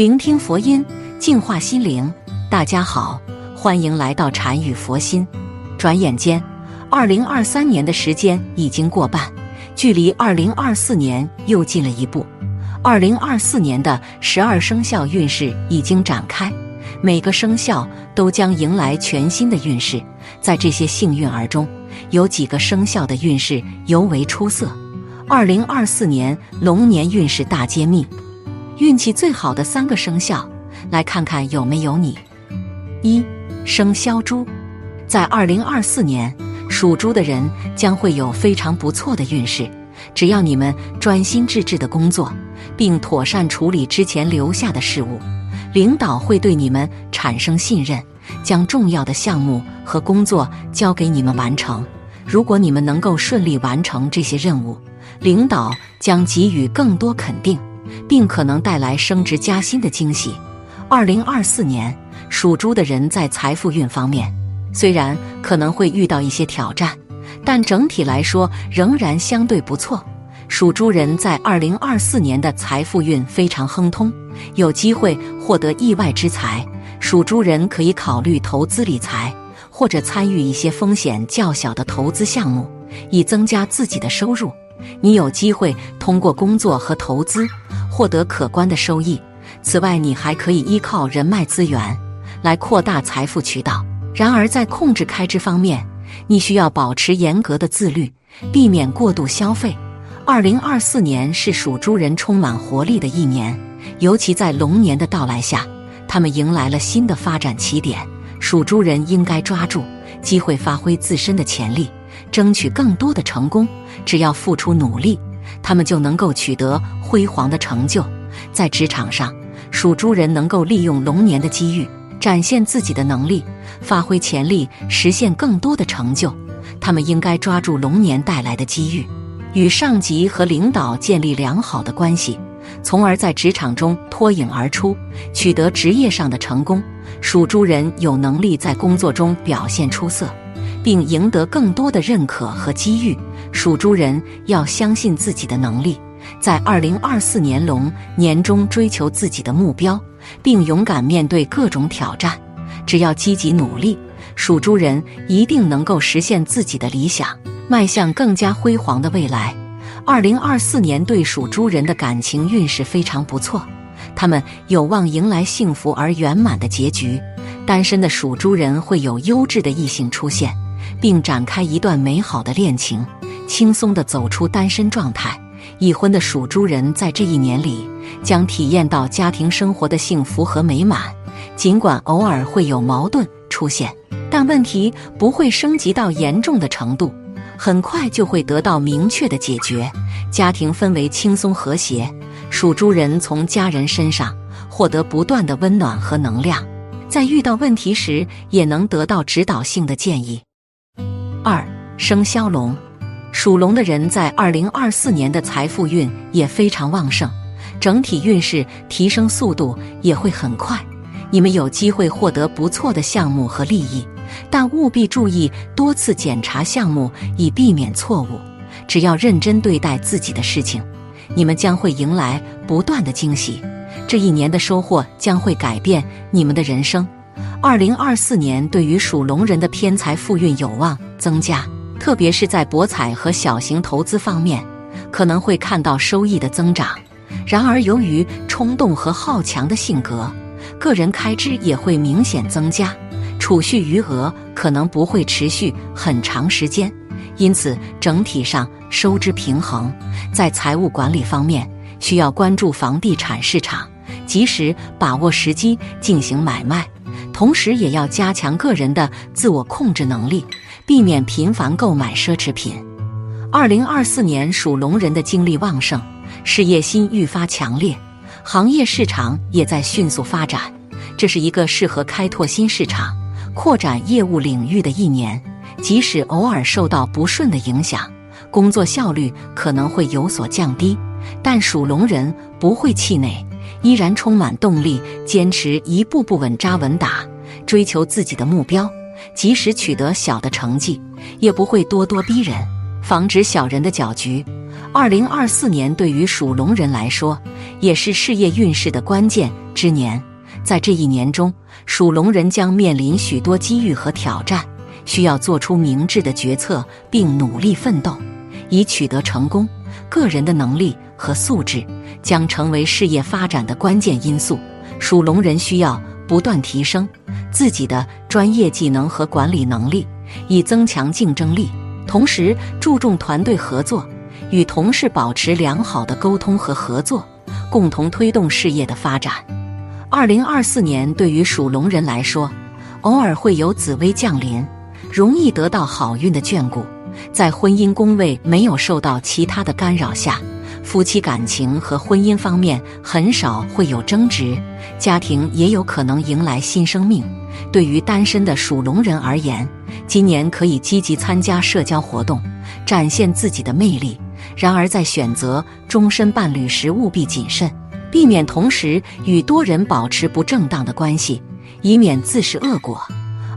聆听佛音，净化心灵。大家好，欢迎来到禅语佛心。转眼间，二零二三年的时间已经过半，距离二零二四年又近了一步。二零二四年的十二生肖运势已经展开，每个生肖都将迎来全新的运势。在这些幸运儿中，有几个生肖的运势尤为出色。二零二四年龙年运势大揭秘。运气最好的三个生肖，来看看有没有你。一生肖猪，在二零二四年，属猪的人将会有非常不错的运势。只要你们专心致志的工作，并妥善处理之前留下的事物，领导会对你们产生信任，将重要的项目和工作交给你们完成。如果你们能够顺利完成这些任务，领导将给予更多肯定。并可能带来升职加薪的惊喜。二零二四年，属猪的人在财富运方面，虽然可能会遇到一些挑战，但整体来说仍然相对不错。属猪人在二零二四年的财富运非常亨通，有机会获得意外之财。属猪人可以考虑投资理财，或者参与一些风险较小的投资项目，以增加自己的收入。你有机会通过工作和投资。获得可观的收益。此外，你还可以依靠人脉资源来扩大财富渠道。然而，在控制开支方面，你需要保持严格的自律，避免过度消费。二零二四年是属猪人充满活力的一年，尤其在龙年的到来下，他们迎来了新的发展起点。属猪人应该抓住机会，发挥自身的潜力，争取更多的成功。只要付出努力。他们就能够取得辉煌的成就。在职场上，属猪人能够利用龙年的机遇，展现自己的能力，发挥潜力，实现更多的成就。他们应该抓住龙年带来的机遇，与上级和领导建立良好的关系，从而在职场中脱颖而出，取得职业上的成功。属猪人有能力在工作中表现出色。并赢得更多的认可和机遇。属猪人要相信自己的能力，在二零二四年龙年中追求自己的目标，并勇敢面对各种挑战。只要积极努力，属猪人一定能够实现自己的理想，迈向更加辉煌的未来。二零二四年对属猪人的感情运势非常不错，他们有望迎来幸福而圆满的结局。单身的属猪人会有优质的异性出现。并展开一段美好的恋情，轻松地走出单身状态。已婚的属猪人在这一年里将体验到家庭生活的幸福和美满。尽管偶尔会有矛盾出现，但问题不会升级到严重的程度，很快就会得到明确的解决。家庭氛围轻松和谐，属猪人从家人身上获得不断的温暖和能量，在遇到问题时也能得到指导性的建议。二生肖龙，属龙的人在二零二四年的财富运也非常旺盛，整体运势提升速度也会很快。你们有机会获得不错的项目和利益，但务必注意多次检查项目，以避免错误。只要认真对待自己的事情，你们将会迎来不断的惊喜。这一年的收获将会改变你们的人生。二零二四年对于属龙人的偏财富运有望增加，特别是在博彩和小型投资方面，可能会看到收益的增长。然而，由于冲动和好强的性格，个人开支也会明显增加，储蓄余额可能不会持续很长时间，因此整体上收支平衡。在财务管理方面，需要关注房地产市场，及时把握时机进行买卖。同时，也要加强个人的自我控制能力，避免频繁购买奢侈品。二零二四年，属龙人的精力旺盛，事业心愈发强烈，行业市场也在迅速发展。这是一个适合开拓新市场、扩展业务领域的一年。即使偶尔受到不顺的影响，工作效率可能会有所降低，但属龙人不会气馁。依然充满动力，坚持一步步稳扎稳打，追求自己的目标。即使取得小的成绩，也不会咄咄逼人，防止小人的搅局。二零二四年对于属龙人来说，也是事业运势的关键之年。在这一年中，属龙人将面临许多机遇和挑战，需要做出明智的决策，并努力奋斗，以取得成功。个人的能力和素质将成为事业发展的关键因素。属龙人需要不断提升自己的专业技能和管理能力，以增强竞争力。同时，注重团队合作。与同事保持良好的沟通和合作，共同推动事业的发展。二零二四年对于属龙人来说，偶尔会有紫薇降临，容易得到好运的眷顾。在婚姻宫位没有受到其他的干扰下，夫妻感情和婚姻方面很少会有争执，家庭也有可能迎来新生命。对于单身的属龙人而言，今年可以积极参加社交活动，展现自己的魅力。然而，在选择终身伴侣时，务必谨慎，避免同时与多人保持不正当的关系，以免自食恶果。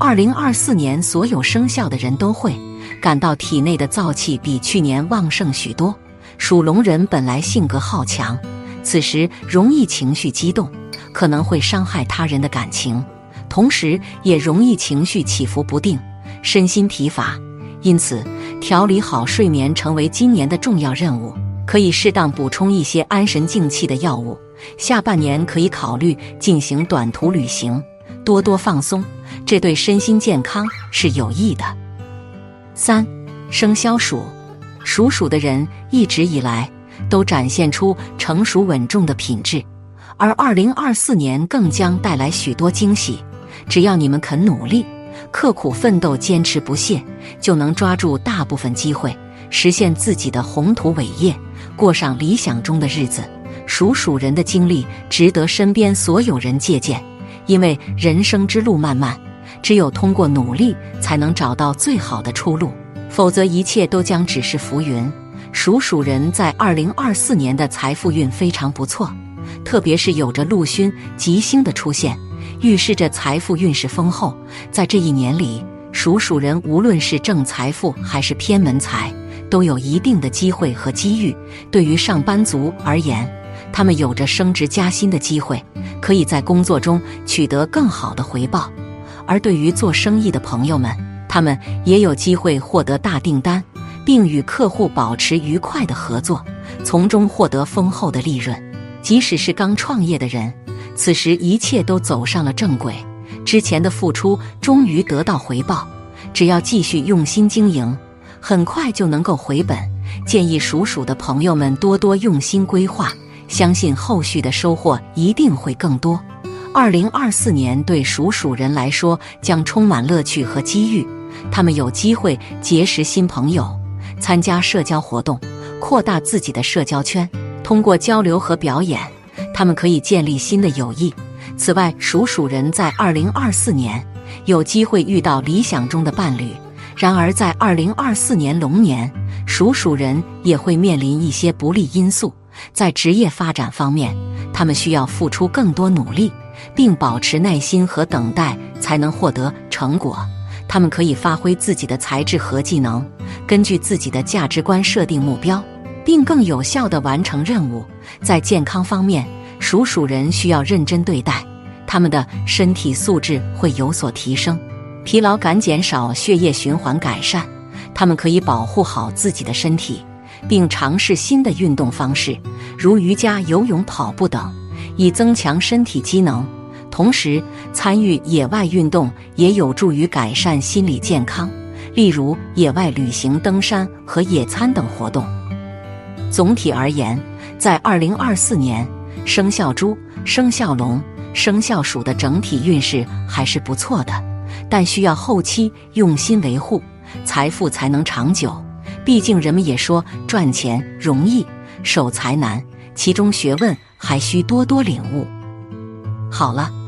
二零二四年，所有生肖的人都会感到体内的燥气比去年旺盛许多。属龙人本来性格好强，此时容易情绪激动，可能会伤害他人的感情，同时也容易情绪起伏不定，身心疲乏。因此，调理好睡眠成为今年的重要任务。可以适当补充一些安神静气的药物。下半年可以考虑进行短途旅行，多多放松，这对身心健康是有益的。三生肖鼠，属鼠的人一直以来都展现出成熟稳重的品质，而二零二四年更将带来许多惊喜。只要你们肯努力。刻苦奋斗，坚持不懈，就能抓住大部分机会，实现自己的宏图伟业，过上理想中的日子。属鼠人的经历值得身边所有人借鉴，因为人生之路漫漫，只有通过努力，才能找到最好的出路，否则一切都将只是浮云。属鼠人在二零二四年的财富运非常不错，特别是有着禄勋吉星的出现。预示着财富运势丰厚，在这一年里，属鼠人无论是正财富还是偏门财，都有一定的机会和机遇。对于上班族而言，他们有着升职加薪的机会，可以在工作中取得更好的回报；而对于做生意的朋友们，他们也有机会获得大订单，并与客户保持愉快的合作，从中获得丰厚的利润。即使是刚创业的人。此时一切都走上了正轨，之前的付出终于得到回报。只要继续用心经营，很快就能够回本。建议属鼠的朋友们多多用心规划，相信后续的收获一定会更多。二零二四年对属鼠人来说将充满乐趣和机遇，他们有机会结识新朋友，参加社交活动，扩大自己的社交圈，通过交流和表演。他们可以建立新的友谊。此外，属鼠人在二零二四年有机会遇到理想中的伴侣。然而，在二零二四年龙年，属鼠人也会面临一些不利因素。在职业发展方面，他们需要付出更多努力，并保持耐心和等待，才能获得成果。他们可以发挥自己的才智和技能，根据自己的价值观设定目标，并更有效地完成任务。在健康方面，属鼠人需要认真对待，他们的身体素质会有所提升，疲劳感减少，血液循环改善。他们可以保护好自己的身体，并尝试新的运动方式，如瑜伽、游泳、跑步等，以增强身体机能。同时，参与野外运动也有助于改善心理健康，例如野外旅行、登山和野餐等活动。总体而言，在二零二四年。生肖猪、生肖龙、生肖鼠的整体运势还是不错的，但需要后期用心维护，财富才能长久。毕竟人们也说赚钱容易，守财难，其中学问还需多多领悟。好了，